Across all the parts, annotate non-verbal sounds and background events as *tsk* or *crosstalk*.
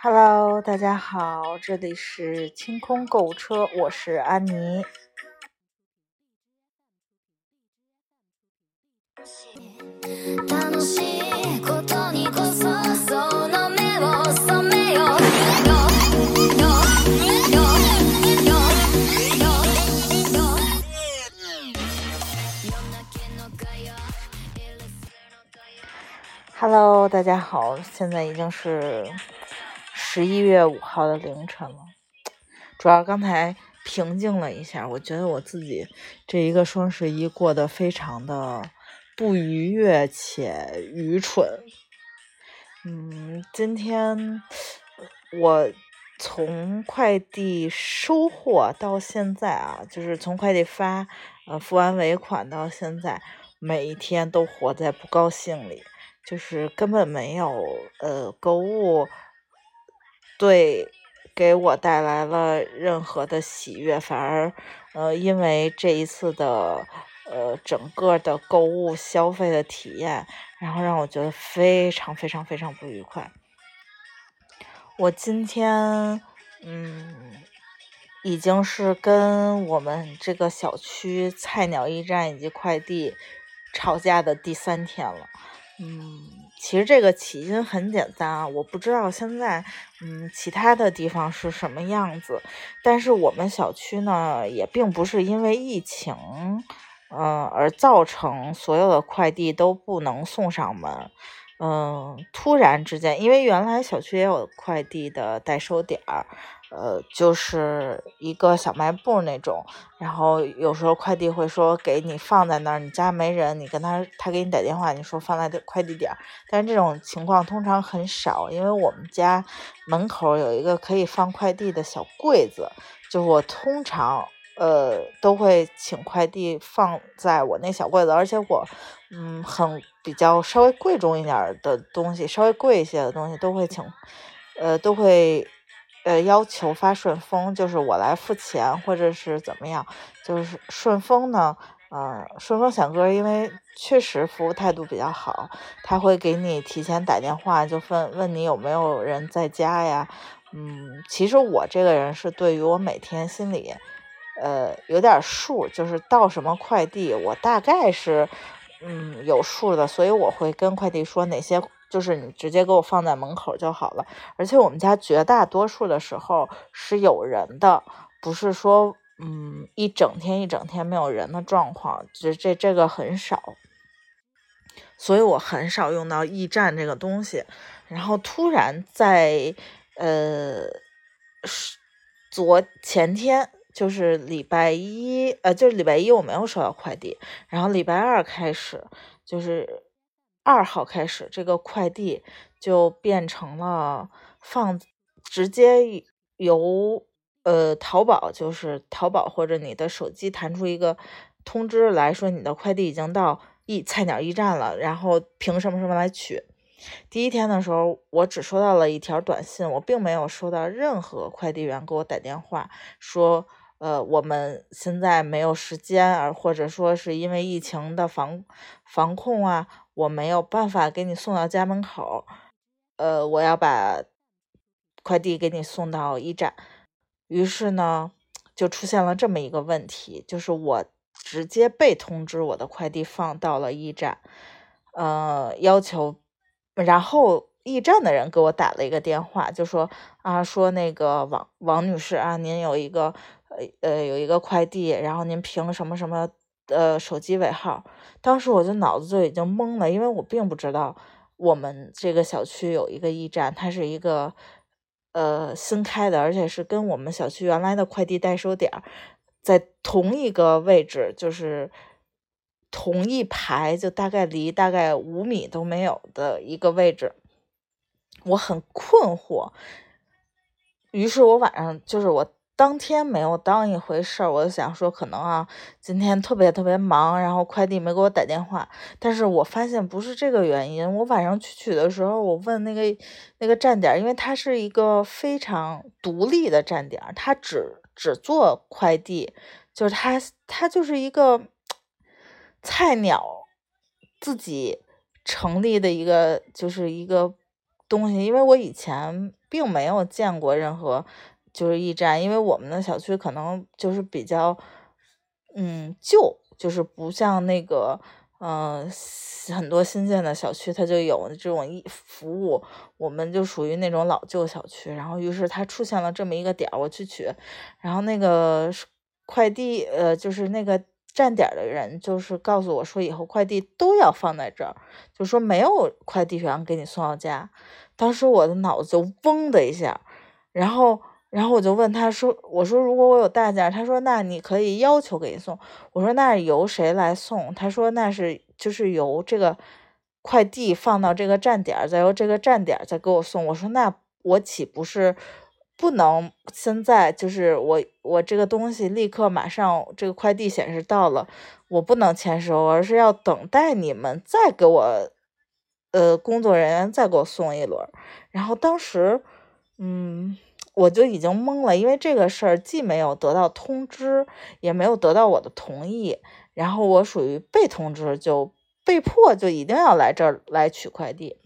Hello，大家好，这里是清空购物车，我是安妮。Hello，大家好，现在已经是。十一月五号的凌晨了，主要刚才平静了一下，我觉得我自己这一个双十一过得非常的不愉悦且愚蠢。嗯，今天我从快递收货到现在啊，就是从快递发呃付完尾款到现在，每一天都活在不高兴里，就是根本没有呃购物。对，给我带来了任何的喜悦，反而，呃，因为这一次的，呃，整个的购物消费的体验，然后让我觉得非常非常非常不愉快。我今天，嗯，已经是跟我们这个小区菜鸟驿站以及快递吵架的第三天了。嗯，其实这个起因很简单啊，我不知道现在嗯其他的地方是什么样子，但是我们小区呢也并不是因为疫情，嗯而造成所有的快递都不能送上门。嗯，突然之间，因为原来小区也有快递的代收点儿，呃，就是一个小卖部那种，然后有时候快递会说给你放在那儿，你家没人，你跟他，他给你打电话，你说放在快递点，但是这种情况通常很少，因为我们家门口有一个可以放快递的小柜子，就我通常。呃，都会请快递放在我那小柜子，而且我，嗯，很比较稍微贵重一点的东西，稍微贵一些的东西都会请，呃，都会，呃，要求发顺丰，就是我来付钱或者是怎么样，就是顺丰呢，嗯，顺丰小哥因为确实服务态度比较好，他会给你提前打电话，就问问你有没有人在家呀，嗯，其实我这个人是对于我每天心里。呃，有点数，就是到什么快递，我大概是，嗯，有数的，所以我会跟快递说哪些，就是你直接给我放在门口就好了。而且我们家绝大多数的时候是有人的，不是说，嗯，一整天一整天没有人的状况，这这这个很少，所以我很少用到驿站这个东西。然后突然在，呃，昨前天。就是礼拜一，呃，就是礼拜一我没有收到快递，然后礼拜二开始，就是二号开始，这个快递就变成了放直接由呃淘宝，就是淘宝或者你的手机弹出一个通知来说你的快递已经到驿菜鸟驿站了，然后凭什么什么来取？第一天的时候，我只收到了一条短信，我并没有收到任何快递员给我打电话说。呃，我们现在没有时间，而或者说是因为疫情的防防控啊，我没有办法给你送到家门口。呃，我要把快递给你送到驿站。于是呢，就出现了这么一个问题，就是我直接被通知我的快递放到了驿站，呃，要求，然后驿站的人给我打了一个电话，就说啊，说那个王王女士啊，您有一个。呃呃，有一个快递，然后您凭什么什么的手机尾号？当时我就脑子就已经懵了，因为我并不知道我们这个小区有一个驿站，它是一个呃新开的，而且是跟我们小区原来的快递代收点在同一个位置，就是同一排，就大概离大概五米都没有的一个位置，我很困惑。于是我晚上就是我。当天没有当一回事儿，我就想说可能啊，今天特别特别忙，然后快递没给我打电话。但是我发现不是这个原因。我晚上去取的时候，我问那个那个站点，因为它是一个非常独立的站点，它只只做快递，就是他他就是一个菜鸟自己成立的一个就是一个东西，因为我以前并没有见过任何就是驿站，因为我们的小区可能就是比较嗯旧，就是不像那个。嗯，很多新建的小区它就有这种一服务，我们就属于那种老旧小区。然后，于是它出现了这么一个点儿，我去取，然后那个快递，呃，就是那个站点的人，就是告诉我说，以后快递都要放在这儿，就说没有快递员给你送到家。当时我的脑子嗡的一下，然后。然后我就问他说：“我说如果我有大件，他说那你可以要求给你送。我说那由谁来送？他说那是就是由这个快递放到这个站点，再由这个站点再给我送。我说那我岂不是不能现在就是我我这个东西立刻马上这个快递显示到了，我不能签收，而是要等待你们再给我呃工作人员再给我送一轮。然后当时嗯。”我就已经懵了，因为这个事儿既没有得到通知，也没有得到我的同意，然后我属于被通知，就被迫就一定要来这儿来取快递。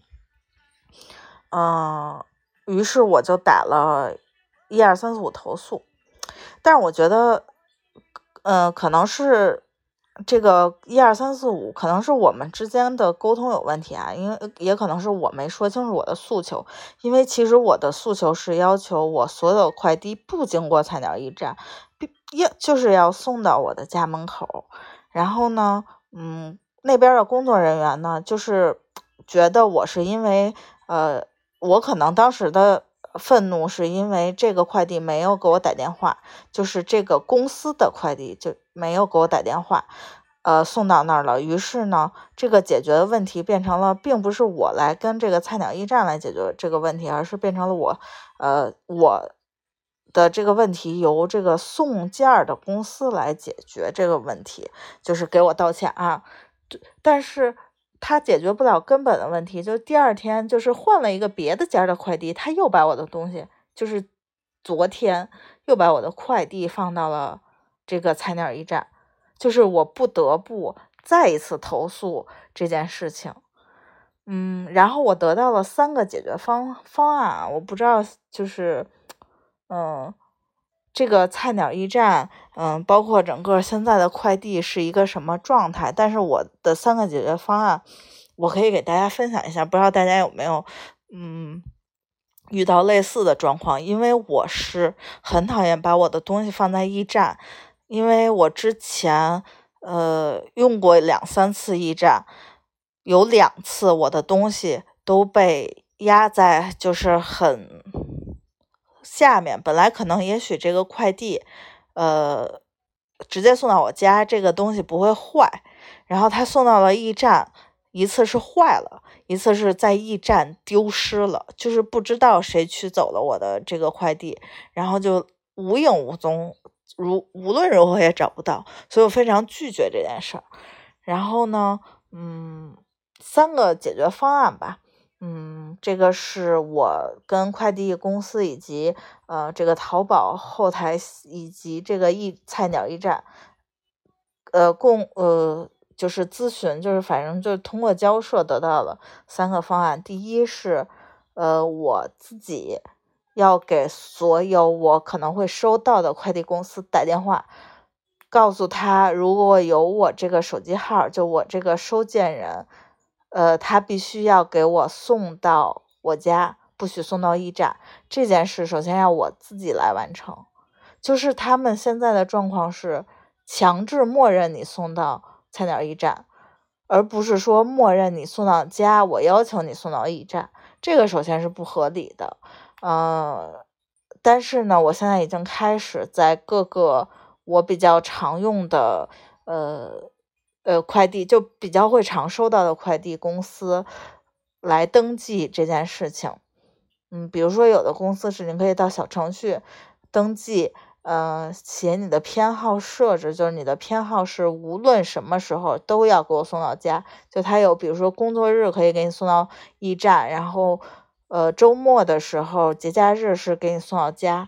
嗯，于是我就打了一二三四五投诉，但是我觉得，嗯，可能是。这个一二三四五可能是我们之间的沟通有问题啊，因为也可能是我没说清楚我的诉求，因为其实我的诉求是要求我所有快递不经过菜鸟驿站，要就是要送到我的家门口。然后呢，嗯，那边的工作人员呢，就是觉得我是因为，呃，我可能当时的。愤怒是因为这个快递没有给我打电话，就是这个公司的快递就没有给我打电话，呃，送到那儿了。于是呢，这个解决的问题变成了，并不是我来跟这个菜鸟驿站来解决这个问题，而是变成了我，呃，我的这个问题由这个送件的公司来解决这个问题，就是给我道歉啊。但是。他解决不了根本的问题，就第二天就是换了一个别的家的快递，他又把我的东西，就是昨天又把我的快递放到了这个菜鸟驿站，就是我不得不再一次投诉这件事情。嗯，然后我得到了三个解决方方案，我不知道就是，嗯。这个菜鸟驿站，嗯，包括整个现在的快递是一个什么状态？但是我的三个解决方案，我可以给大家分享一下，不知道大家有没有，嗯，遇到类似的状况？因为我是很讨厌把我的东西放在驿站，因为我之前，呃，用过两三次驿站，有两次我的东西都被压在，就是很。下面本来可能也许这个快递，呃，直接送到我家，这个东西不会坏。然后他送到了驿站，一次是坏了，一次是在驿站丢失了，就是不知道谁取走了我的这个快递，然后就无影无踪，如无论如何也找不到，所以我非常拒绝这件事儿。然后呢，嗯，三个解决方案吧。嗯，这个是我跟快递公司以及呃这个淘宝后台以及这个驿菜鸟驿站，呃共呃就是咨询，就是反正就是通过交涉得到了三个方案。第一是，呃我自己要给所有我可能会收到的快递公司打电话，告诉他如果有我这个手机号，就我这个收件人。呃，他必须要给我送到我家，不许送到驿站。这件事首先要我自己来完成。就是他们现在的状况是强制默认你送到菜鸟驿站，而不是说默认你送到家，我要求你送到驿站。这个首先是不合理的。嗯，但是呢，我现在已经开始在各个我比较常用的呃。呃，快递就比较会常收到的快递公司来登记这件事情。嗯，比如说有的公司是你可以到小程序登记，呃，写你的偏好设置，就是你的偏好是无论什么时候都要给我送到家。就他有，比如说工作日可以给你送到驿站，然后呃周末的时候、节假日是给你送到家。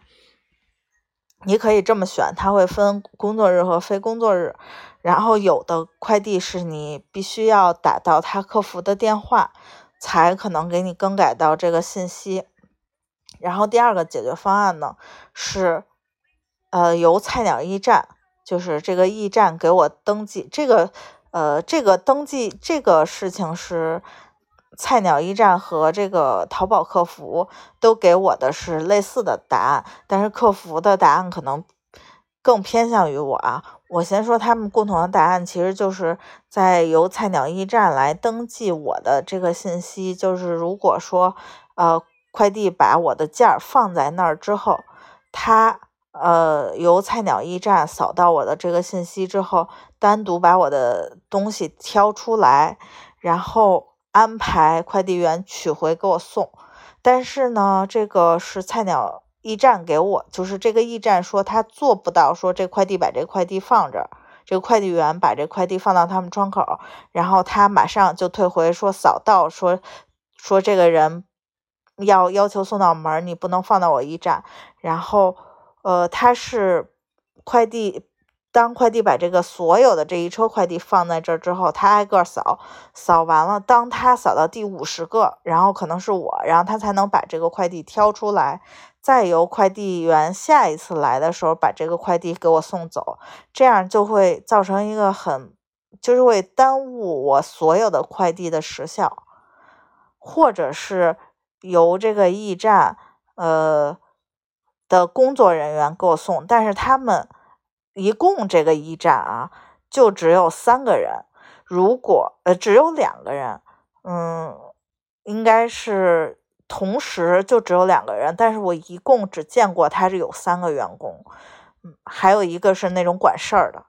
你可以这么选，它会分工作日和非工作日。然后有的快递是你必须要打到他客服的电话，才可能给你更改到这个信息。然后第二个解决方案呢是，呃，由菜鸟驿站，就是这个驿站给我登记。这个，呃，这个登记这个事情是菜鸟驿站和这个淘宝客服都给我的是类似的答案，但是客服的答案可能更偏向于我啊。我先说他们共同的答案，其实就是在由菜鸟驿站来登记我的这个信息。就是如果说，呃，快递把我的件儿放在那儿之后，他呃由菜鸟驿站扫到我的这个信息之后，单独把我的东西挑出来，然后安排快递员取回给我送。但是呢，这个是菜鸟。驿站给我，就是这个驿站说他做不到，说这快递把这快递放这，这个快递员把这快递放到他们窗口，然后他马上就退回说扫到，说说这个人要要求送到门，你不能放到我驿站。然后，呃，他是快递，当快递把这个所有的这一车快递放在这之后，他挨个扫，扫完了，当他扫到第五十个，然后可能是我，然后他才能把这个快递挑出来。再由快递员下一次来的时候把这个快递给我送走，这样就会造成一个很，就是会耽误我所有的快递的时效，或者是由这个驿站呃的工作人员给我送，但是他们一共这个驿站啊就只有三个人，如果呃只有两个人，嗯，应该是。同时就只有两个人，但是我一共只见过他是有三个员工，嗯，还有一个是那种管事儿的，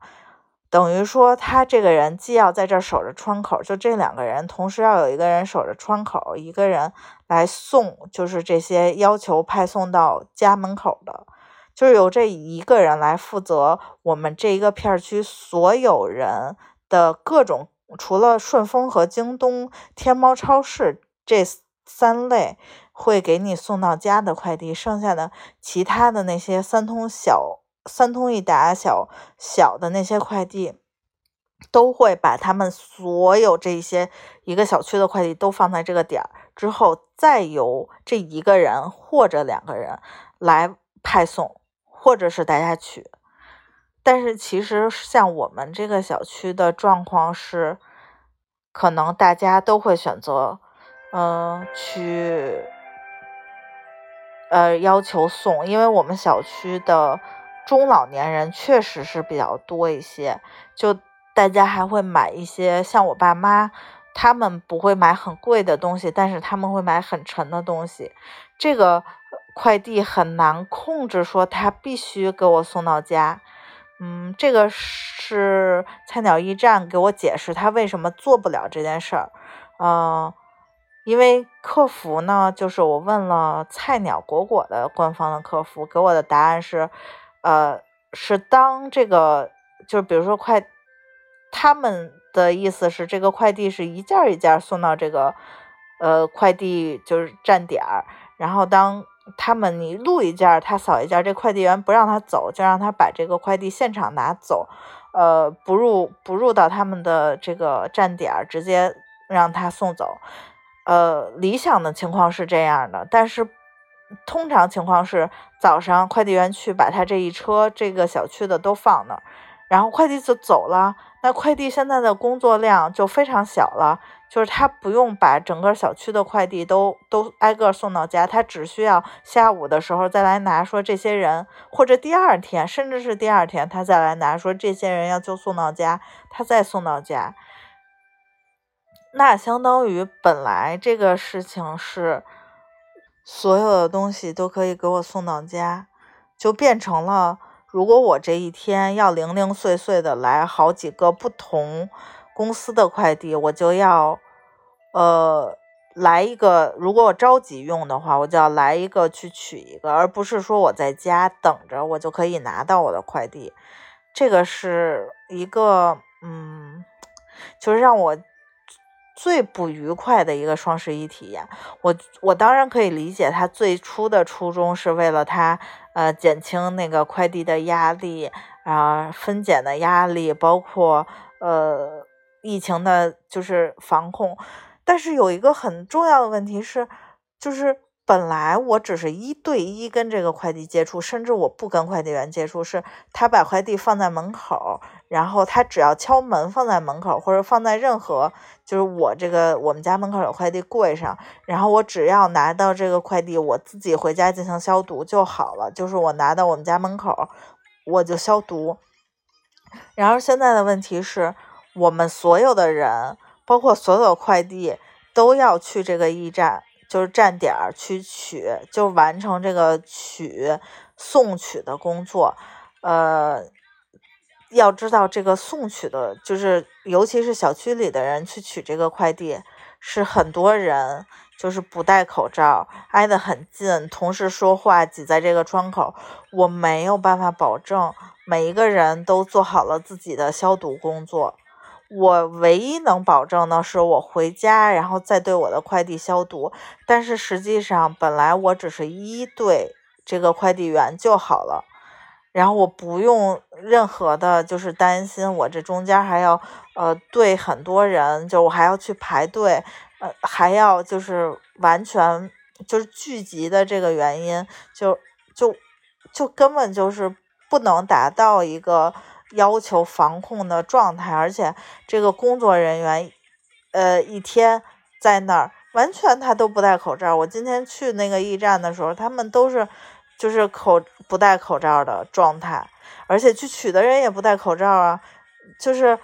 等于说他这个人既要在这儿守着窗口，就这两个人，同时要有一个人守着窗口，一个人来送，就是这些要求派送到家门口的，就是由这一个人来负责我们这一个片区所有人的各种，除了顺丰和京东、天猫超市这。三类会给你送到家的快递，剩下的其他的那些三通小、三通一达小小的那些快递，都会把他们所有这些一个小区的快递都放在这个点儿之后，再由这一个人或者两个人来派送，或者是大家取。但是其实像我们这个小区的状况是，可能大家都会选择。嗯，去，呃，要求送，因为我们小区的中老年人确实是比较多一些，就大家还会买一些，像我爸妈，他们不会买很贵的东西，但是他们会买很沉的东西。这个快递很难控制，说他必须给我送到家。嗯，这个是菜鸟驿站给我解释他为什么做不了这件事儿。嗯。因为客服呢，就是我问了菜鸟果果的官方的客服，给我的答案是，呃，是当这个，就是比如说快，他们的意思是这个快递是一件一件送到这个，呃，快递就是站点儿，然后当他们你录一件，他扫一件，这快递员不让他走，就让他把这个快递现场拿走，呃，不入不入到他们的这个站点儿，直接让他送走。呃，理想的情况是这样的，但是通常情况是早上快递员去把他这一车这个小区的都放那儿，然后快递就走了。那快递现在的工作量就非常小了，就是他不用把整个小区的快递都都挨个送到家，他只需要下午的时候再来拿，说这些人或者第二天，甚至是第二天他再来拿，说这些人要就送到家，他再送到家。那相当于本来这个事情是所有的东西都可以给我送到家，就变成了如果我这一天要零零碎碎的来好几个不同公司的快递，我就要呃来一个。如果我着急用的话，我就要来一个去取一个，而不是说我在家等着我就可以拿到我的快递。这个是一个嗯，就是让我。最不愉快的一个双十一体验。我我当然可以理解他最初的初衷是为了他呃减轻那个快递的压力啊分拣的压力，包括呃疫情的就是防控。但是有一个很重要的问题是，就是本来我只是一对一跟这个快递接触，甚至我不跟快递员接触，是他把快递放在门口，然后他只要敲门放在门口，或者放在任何就是我这个我们家门口有快递柜上，然后我只要拿到这个快递，我自己回家进行消毒就好了。就是我拿到我们家门口，我就消毒。然而现在的问题是，我们所有的人。包括所有快递都要去这个驿站，就是站点去取，就完成这个取送取的工作。呃，要知道这个送取的，就是尤其是小区里的人去取这个快递，是很多人就是不戴口罩，挨得很近，同时说话，挤在这个窗口，我没有办法保证每一个人都做好了自己的消毒工作。我唯一能保证的是，我回家然后再对我的快递消毒。但是实际上，本来我只是一对这个快递员就好了，然后我不用任何的，就是担心我这中间还要呃对很多人，就我还要去排队，呃还要就是完全就是聚集的这个原因，就就就根本就是不能达到一个。要求防控的状态，而且这个工作人员，呃，一天在那儿完全他都不戴口罩。我今天去那个驿站的时候，他们都是就是口不戴口罩的状态，而且去取的人也不戴口罩啊，就是。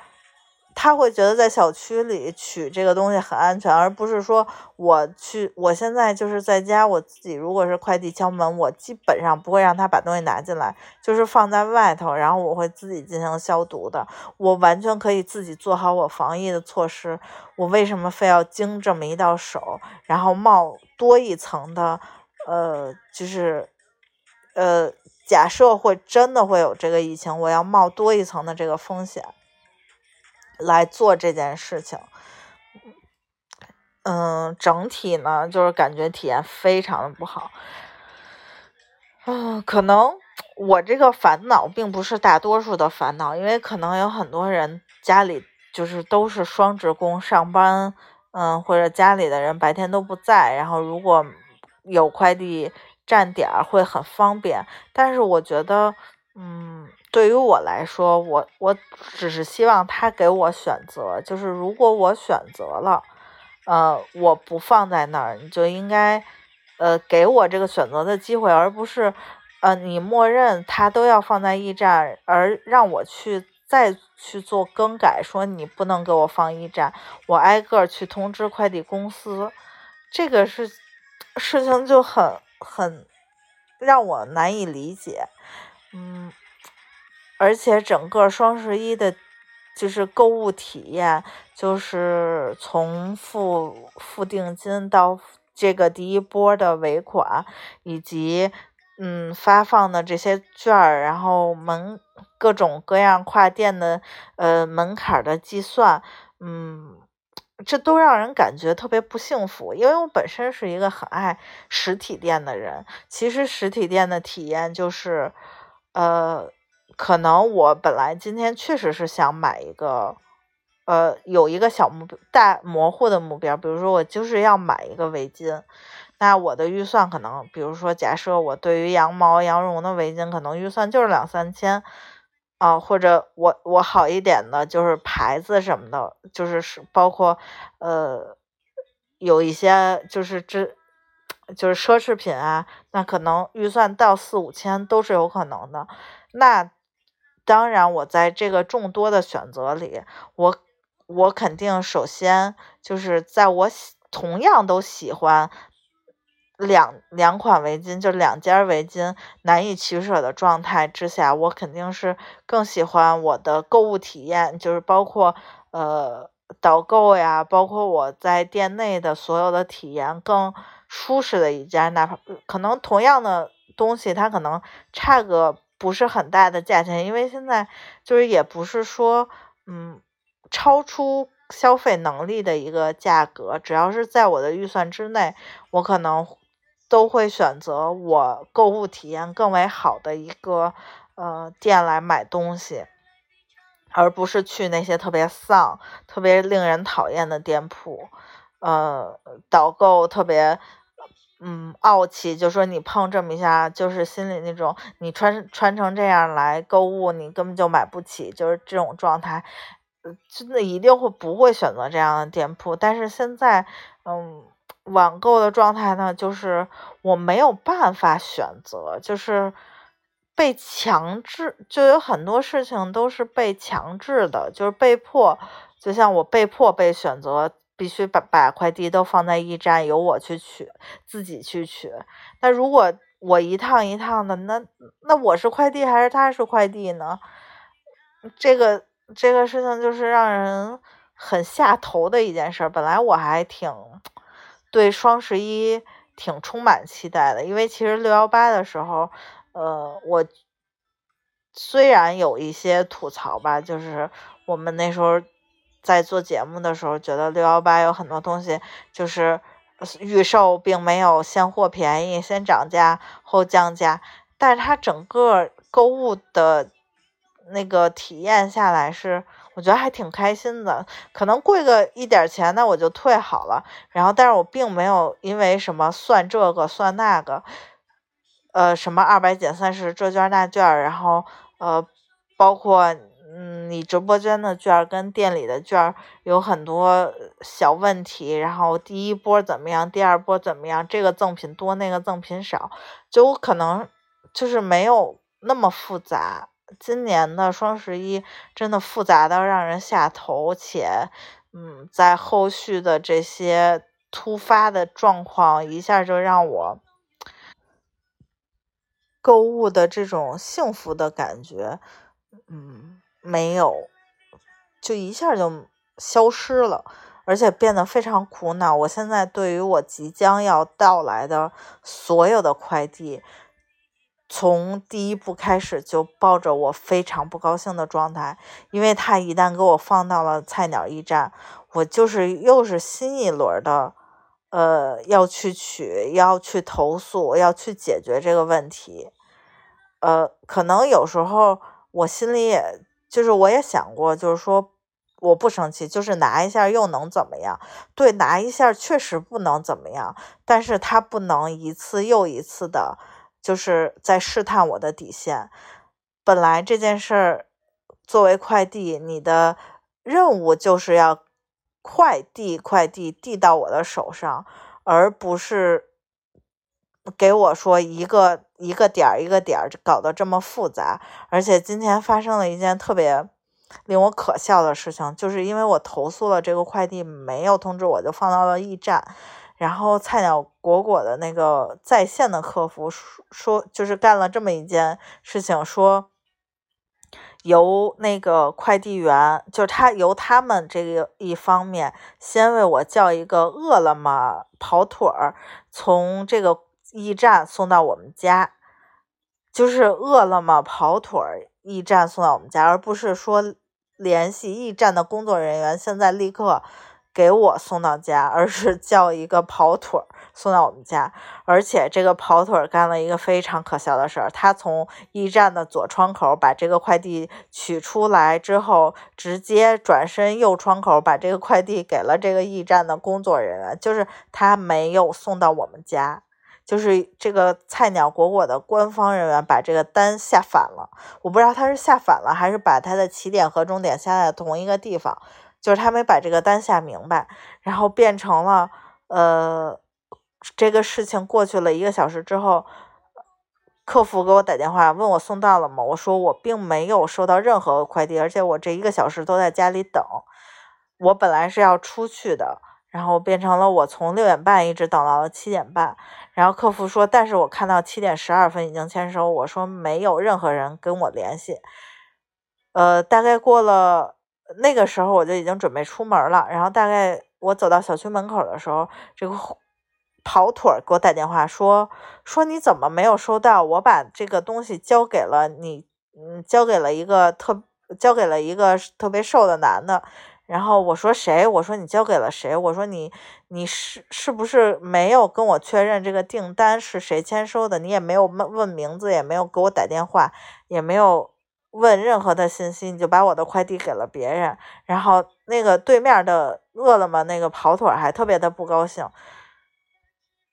他会觉得在小区里取这个东西很安全，而不是说我去，我现在就是在家，我自己如果是快递敲门，我基本上不会让他把东西拿进来，就是放在外头，然后我会自己进行消毒的。我完全可以自己做好我防疫的措施。我为什么非要经这么一道手，然后冒多一层的，呃，就是，呃，假设会真的会有这个疫情，我要冒多一层的这个风险。来做这件事情，嗯，整体呢就是感觉体验非常的不好，嗯，可能我这个烦恼并不是大多数的烦恼，因为可能有很多人家里就是都是双职工上班，嗯，或者家里的人白天都不在，然后如果有快递站点会很方便，但是我觉得，嗯。对于我来说，我我只是希望他给我选择，就是如果我选择了，呃，我不放在那儿，你就应该，呃，给我这个选择的机会，而不是，呃，你默认他都要放在驿站，而让我去再去做更改，说你不能给我放驿站，我挨个去通知快递公司，这个是事情就很很让我难以理解，嗯。而且整个双十一的，就是购物体验，就是从付付定金到这个第一波的尾款，以及嗯发放的这些券儿，然后门各种各样跨店的呃门槛的计算，嗯，这都让人感觉特别不幸福。因为我本身是一个很爱实体店的人，其实实体店的体验就是，呃。可能我本来今天确实是想买一个，呃，有一个小目大模糊的目标，比如说我就是要买一个围巾，那我的预算可能，比如说假设我对于羊毛羊绒的围巾，可能预算就是两三千，啊，或者我我好一点的就是牌子什么的，就是是包括呃有一些就是这就是奢侈品啊，那可能预算到四五千都是有可能的，那。当然，我在这个众多的选择里，我我肯定首先就是在我喜同样都喜欢两两款围巾，就两件围巾难以取舍的状态之下，我肯定是更喜欢我的购物体验，就是包括呃导购呀，包括我在店内的所有的体验更舒适的一家，哪怕可能同样的东西，它可能差个。不是很大的价钱，因为现在就是也不是说，嗯，超出消费能力的一个价格，只要是在我的预算之内，我可能都会选择我购物体验更为好的一个呃店来买东西，而不是去那些特别丧、特别令人讨厌的店铺，呃，导购特别。嗯，傲气就说你碰这么一下，就是心里那种你穿穿成这样来购物，你根本就买不起，就是这种状态，真的一定会不会选择这样的店铺。但是现在，嗯，网购的状态呢，就是我没有办法选择，就是被强制，就有很多事情都是被强制的，就是被迫，就像我被迫被选择。必须把把快递都放在驿站，由我去取，自己去取。那如果我一趟一趟的，那那我是快递还是他是快递呢？这个这个事情就是让人很下头的一件事。本来我还挺对双十一挺充满期待的，因为其实六幺八的时候，呃，我虽然有一些吐槽吧，就是我们那时候。在做节目的时候，觉得六幺八有很多东西就是预售，并没有现货便宜，先涨价后降价。但是它整个购物的那个体验下来是，我觉得还挺开心的。可能贵个一点钱，那我就退好了。然后，但是我并没有因为什么算这个算那个，呃，什么二百减三十这券那券，然后呃，包括。嗯，你直播间的券跟店里的券有很多小问题，然后第一波怎么样，第二波怎么样，这个赠品多，那个赠品少，就我可能就是没有那么复杂。今年的双十一真的复杂到让人下头，且嗯，在后续的这些突发的状况，一下就让我购物的这种幸福的感觉，嗯。没有，就一下就消失了，而且变得非常苦恼。我现在对于我即将要到来的所有的快递，从第一步开始就抱着我非常不高兴的状态，因为他一旦给我放到了菜鸟驿站，我就是又是新一轮的，呃，要去取，要去投诉，要去解决这个问题。呃，可能有时候我心里也。就是我也想过，就是说我不生气，就是拿一下又能怎么样？对，拿一下确实不能怎么样，但是他不能一次又一次的，就是在试探我的底线。本来这件事儿作为快递，你的任务就是要快递快递递到我的手上，而不是。给我说一个一个点儿一个点儿搞得这么复杂，而且今天发生了一件特别令我可笑的事情，就是因为我投诉了这个快递没有通知我就放到了驿站，然后菜鸟果果的那个在线的客服说说就是干了这么一件事情，说由那个快递员就是他由他们这个一方面先为我叫一个饿了么跑腿儿从这个。驿站送到我们家，就是饿了么跑腿儿，驿站送到我们家，而不是说联系驿站的工作人员，现在立刻给我送到家，而是叫一个跑腿儿送到我们家。而且这个跑腿儿干了一个非常可笑的事儿，他从驿站的左窗口把这个快递取出来之后，直接转身右窗口把这个快递给了这个驿站的工作人员，就是他没有送到我们家。就是这个菜鸟果果的官方人员把这个单下反了，我不知道他是下反了还是把他的起点和终点下在同一个地方，就是他没把这个单下明白，然后变成了呃，这个事情过去了一个小时之后，客服给我打电话问我送到了吗？我说我并没有收到任何快递，而且我这一个小时都在家里等，我本来是要出去的。然后变成了我从六点半一直等到了七点半，然后客服说，但是我看到七点十二分已经签收，我说没有任何人跟我联系。呃，大概过了那个时候，我就已经准备出门了。然后大概我走到小区门口的时候，这个跑腿给我打电话说，说你怎么没有收到？我把这个东西交给了你，嗯，交给了一个特，交给了一个特别瘦的男的。然后我说谁？我说你交给了谁？我说你你是是不是没有跟我确认这个订单是谁签收的？你也没有问问名字，也没有给我打电话，也没有问任何的信息，你就把我的快递给了别人。然后那个对面的饿了么那个跑腿还特别的不高兴。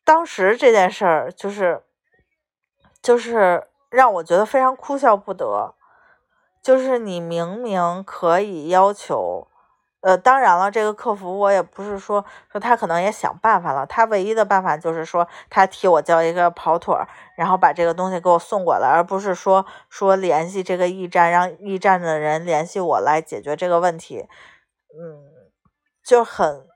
当时这件事儿就是就是让我觉得非常哭笑不得，就是你明明可以要求。呃，当然了，这个客服我也不是说说他可能也想办法了，他唯一的办法就是说他替我叫一个跑腿儿，然后把这个东西给我送过来，而不是说说联系这个驿站，让驿站的人联系我来解决这个问题。嗯，就很，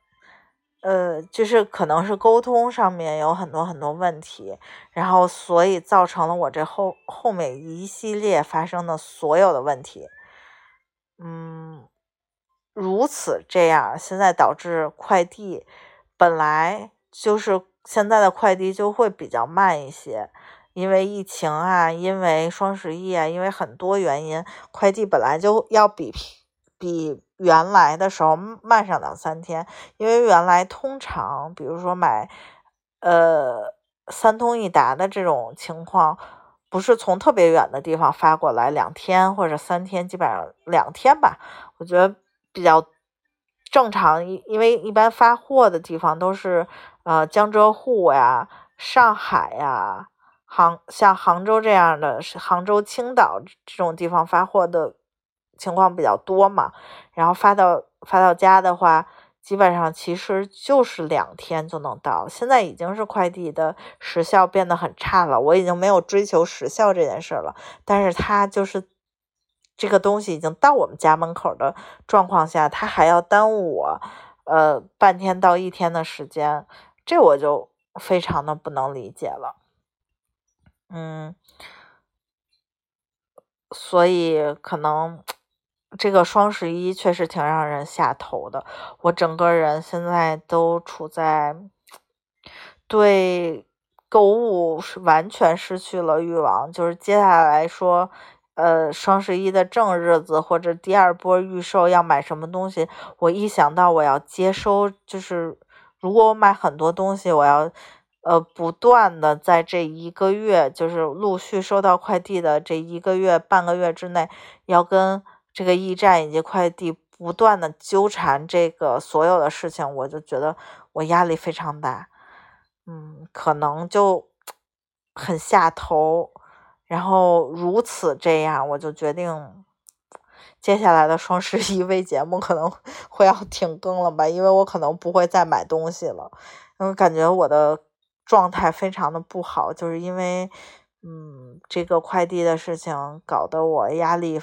呃，就是可能是沟通上面有很多很多问题，然后所以造成了我这后后面一系列发生的所有的问题。嗯。如此这样，现在导致快递本来就是现在的快递就会比较慢一些，因为疫情啊，因为双十一啊，因为很多原因，快递本来就要比比原来的时候慢上两三天。因为原来通常，比如说买呃三通一达的这种情况，不是从特别远的地方发过来，两天或者三天，基本上两天吧，我觉得。比较正常，因为一般发货的地方都是呃江浙沪呀、上海呀、杭像杭州这样的，杭州、青岛这种地方发货的情况比较多嘛。然后发到发到家的话，基本上其实就是两天就能到。现在已经是快递的时效变得很差了，我已经没有追求时效这件事了，但是它就是。这个东西已经到我们家门口的状况下，他还要耽误我，呃，半天到一天的时间，这我就非常的不能理解了。嗯，所以可能这个双十一确实挺让人下头的。我整个人现在都处在对购物是完全失去了欲望，就是接下来说。呃，双十一的正日子或者第二波预售要买什么东西，我一想到我要接收，就是如果我买很多东西，我要呃不断的在这一个月，就是陆续收到快递的这一个月半个月之内，要跟这个驿站以及快递不断的纠缠这个所有的事情，我就觉得我压力非常大，嗯，可能就很下头。然后如此这样，我就决定接下来的双十一微节目可能会要停更了吧，因为我可能不会再买东西了，因为感觉我的状态非常的不好，就是因为嗯这个快递的事情搞得我压力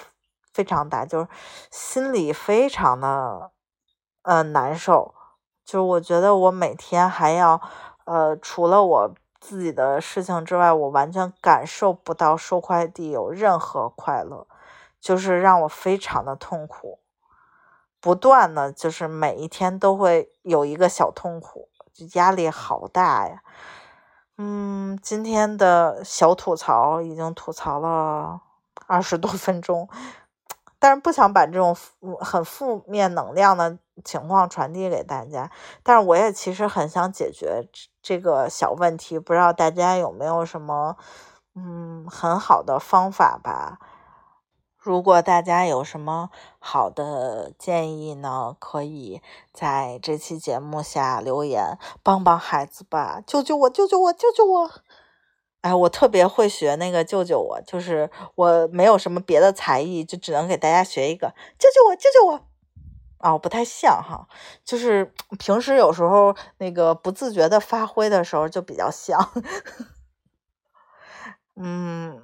非常大，就是心里非常的呃难受，就是我觉得我每天还要呃除了我。自己的事情之外，我完全感受不到收快递有任何快乐，就是让我非常的痛苦，不断的就是每一天都会有一个小痛苦，就压力好大呀。嗯，今天的小吐槽已经吐槽了二十多分钟。但是不想把这种很负面能量的情况传递给大家，但是我也其实很想解决这个小问题，不知道大家有没有什么嗯很好的方法吧？如果大家有什么好的建议呢，可以在这期节目下留言，帮帮孩子吧，救救我，救救我，救救我！哎，我特别会学那个救救我，就是我没有什么别的才艺，就只能给大家学一个救救我，救救我。啊，不太像哈，就是 *tsk* 平时有时候那个不自觉的发挥的时候就比较像。*laughs* 嗯，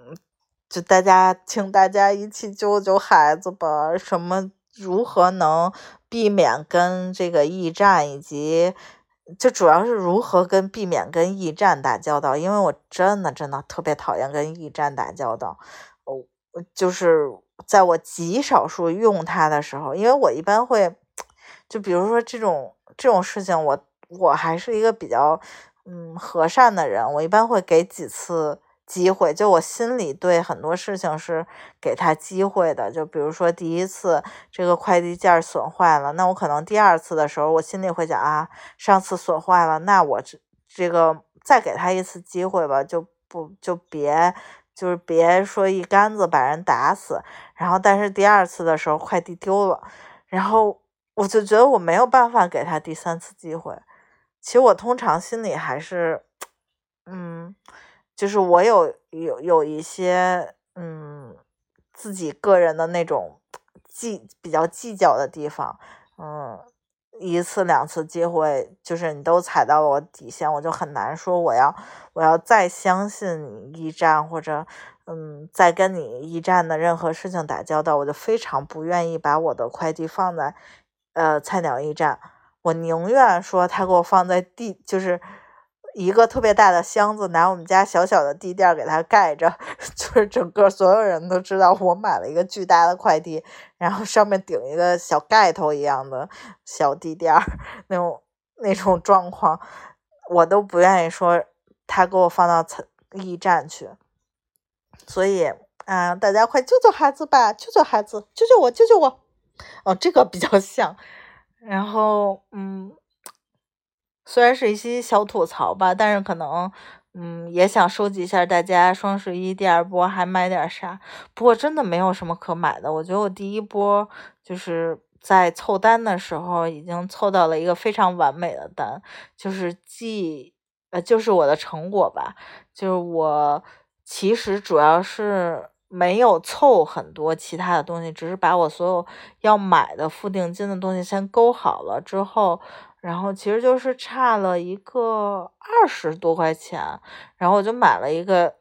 就大家，请大家一起救救孩子吧。什么？如何能避免跟这个驿站以及？就主要是如何跟避免跟驿站打交道，因为我真的真的特别讨厌跟驿站打交道。哦，就是在我极少数用它的时候，因为我一般会，就比如说这种这种事情，我我还是一个比较嗯和善的人，我一般会给几次机会，就我心里对很多事情是给他机会的。就比如说第一次这个快递件损坏了，那我可能第二次的时候，我心里会想啊，上次损坏了，那我这这个再给他一次机会吧，就不就别就是别说一竿子把人打死。然后但是第二次的时候快递丢了，然后我就觉得我没有办法给他第三次机会。其实我通常心里还是，嗯。就是我有有有一些嗯自己个人的那种计比较计较的地方，嗯，一次两次机会，就是你都踩到了我底线，我就很难说我要我要再相信你驿站或者嗯再跟你驿站的任何事情打交道，我就非常不愿意把我的快递放在呃菜鸟驿站，我宁愿说他给我放在地就是。一个特别大的箱子，拿我们家小小的地垫给它盖着，*laughs* 就是整个所有人都知道我买了一个巨大的快递，然后上面顶一个小盖头一样的小地垫儿，那种那种状况，我都不愿意说他给我放到驿站去。所以，啊，大家快救救孩子吧，救救孩子，救救我，救救我！哦，这个比较像。然后，嗯。虽然是一些小吐槽吧，但是可能，嗯，也想收集一下大家双十一第二波还买点啥。不过真的没有什么可买的。我觉得我第一波就是在凑单的时候已经凑到了一个非常完美的单，就是既呃就是我的成果吧。就是我其实主要是没有凑很多其他的东西，只是把我所有要买的付定金的东西先勾好了之后。然后其实就是差了一个二十多块钱，然后我就买了一个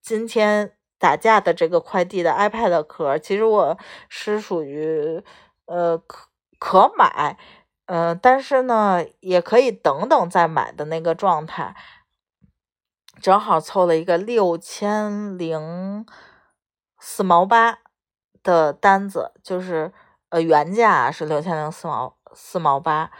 今天打架的这个快递的 iPad 壳。其实我是属于呃可可买，呃，但是呢也可以等等再买的那个状态。正好凑了一个六千零四毛八的单子，就是呃原价是六千零四毛四毛八。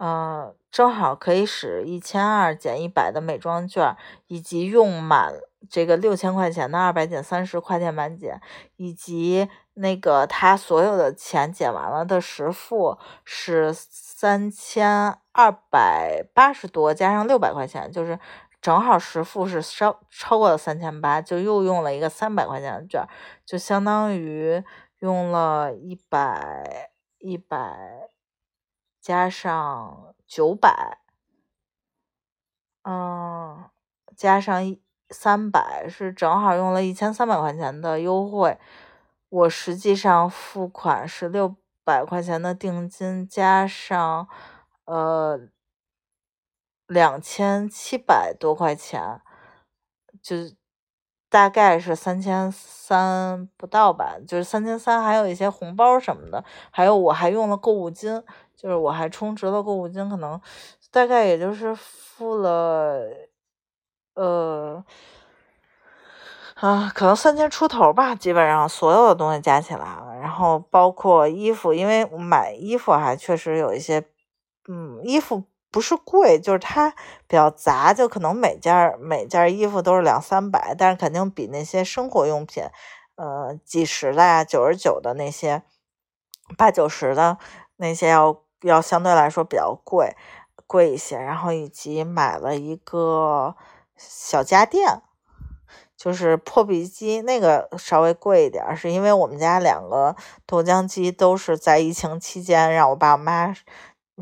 呃，正好可以使一千二减一百的美妆券，以及用满这个六千块钱的二百减三十快店满减，以及那个他所有的钱减完了的实付是三千二百八十多，加上六百块钱，就是正好实付是超超过了三千八，就又用了一个三百块钱的券，就相当于用了一百一百。加上九百，嗯，加上一三百是正好用了一千三百块钱的优惠。我实际上付款是六百块钱的定金，加上呃两千七百多块钱，就大概是三千三不到吧，就是三千三，还有一些红包什么的，还有我还用了购物金。就是我还充值了购物金，可能大概也就是付了，呃，啊，可能三千出头吧，基本上所有的东西加起来了，然后包括衣服，因为我买衣服还确实有一些，嗯，衣服不是贵，就是它比较杂，就可能每件每件衣服都是两三百，但是肯定比那些生活用品，呃，几十的呀、九十九的那些，八九十的那些要。要相对来说比较贵，贵一些，然后以及买了一个小家电，就是破壁机，那个稍微贵一点，是因为我们家两个豆浆机都是在疫情期间让我爸妈，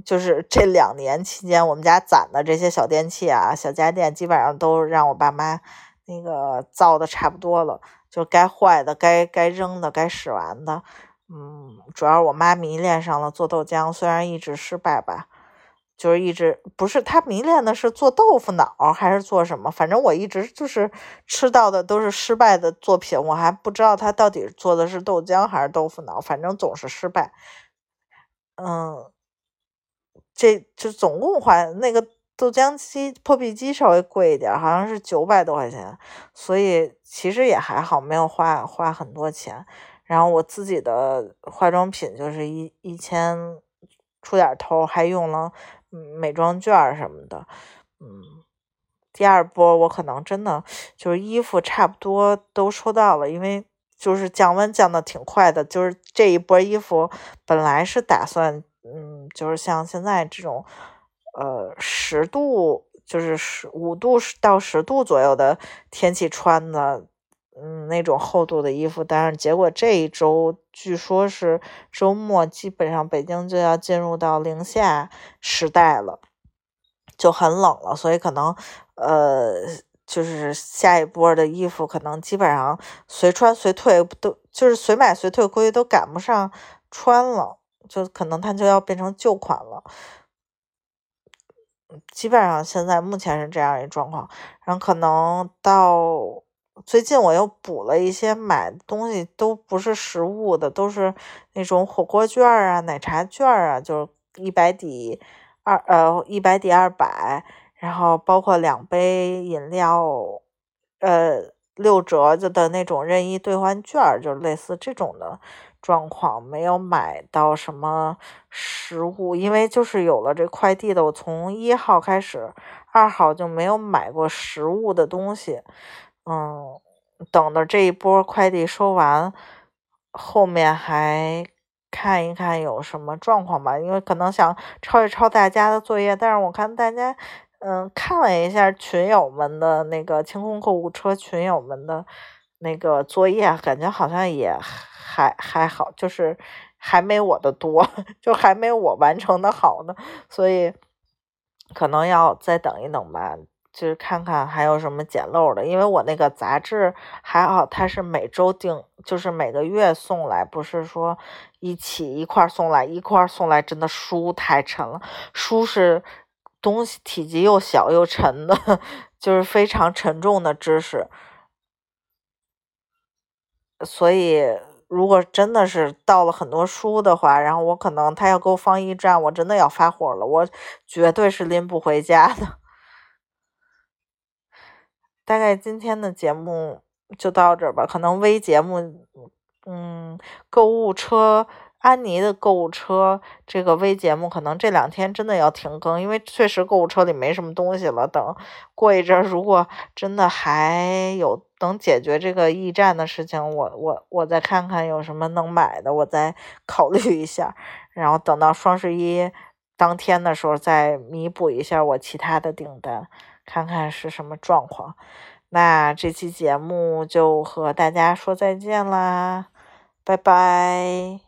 就是这两年期间我们家攒的这些小电器啊、小家电，基本上都让我爸妈那个造的差不多了，就该坏的、该该扔的、该使完的。嗯，主要我妈迷恋上了做豆浆，虽然一直失败吧，就是一直不是她迷恋的是做豆腐脑还是做什么，反正我一直就是吃到的都是失败的作品，我还不知道她到底做的是豆浆还是豆腐脑，反正总是失败。嗯，这就总共花那个豆浆机破壁机稍微贵一点，好像是九百多块钱，所以其实也还好，没有花花很多钱。然后我自己的化妆品就是一一千出点头，还用了美妆券什么的，嗯，第二波我可能真的就是衣服差不多都收到了，因为就是降温降的挺快的，就是这一波衣服本来是打算，嗯，就是像现在这种，呃，十度就是十五度到十度左右的天气穿的。嗯，那种厚度的衣服，但是结果这一周据说是周末，基本上北京就要进入到零下时代了，就很冷了，所以可能呃，就是下一波的衣服可能基本上随穿随退，都就是随买随退，估计都赶不上穿了，就可能它就要变成旧款了。基本上现在目前是这样一状况，然后可能到。最近我又补了一些买东西，都不是实物的，都是那种火锅券啊、奶茶券啊，就是一百抵二呃一百抵二百，然后包括两杯饮料，呃六折就的那种任意兑换券，就类似这种的状况，没有买到什么实物，因为就是有了这快递的，我从一号开始，二号就没有买过实物的东西。嗯，等着这一波快递收完，后面还看一看有什么状况吧。因为可能想抄一抄大家的作业，但是我看大家，嗯，看了一下群友们的那个清空购物车群友们的那个作业，感觉好像也还还好，就是还没我的多，*laughs* 就还没我完成的好呢。所以可能要再等一等吧。就是看看还有什么捡漏的，因为我那个杂志还好，它是每周订，就是每个月送来，不是说一起一块送来，一块送来真的书太沉了，书是东西体积又小又沉的，*laughs* 就是非常沉重的知识，所以如果真的是到了很多书的话，然后我可能他要给我放驿站，我真的要发火了，我绝对是拎不回家的。大概今天的节目就到这儿吧，可能微节目，嗯，购物车，安妮的购物车这个微节目，可能这两天真的要停更，因为确实购物车里没什么东西了。等过一阵，如果真的还有能解决这个驿站的事情，我我我再看看有什么能买的，我再考虑一下。然后等到双十一当天的时候，再弥补一下我其他的订单。看看是什么状况，那这期节目就和大家说再见啦，拜拜。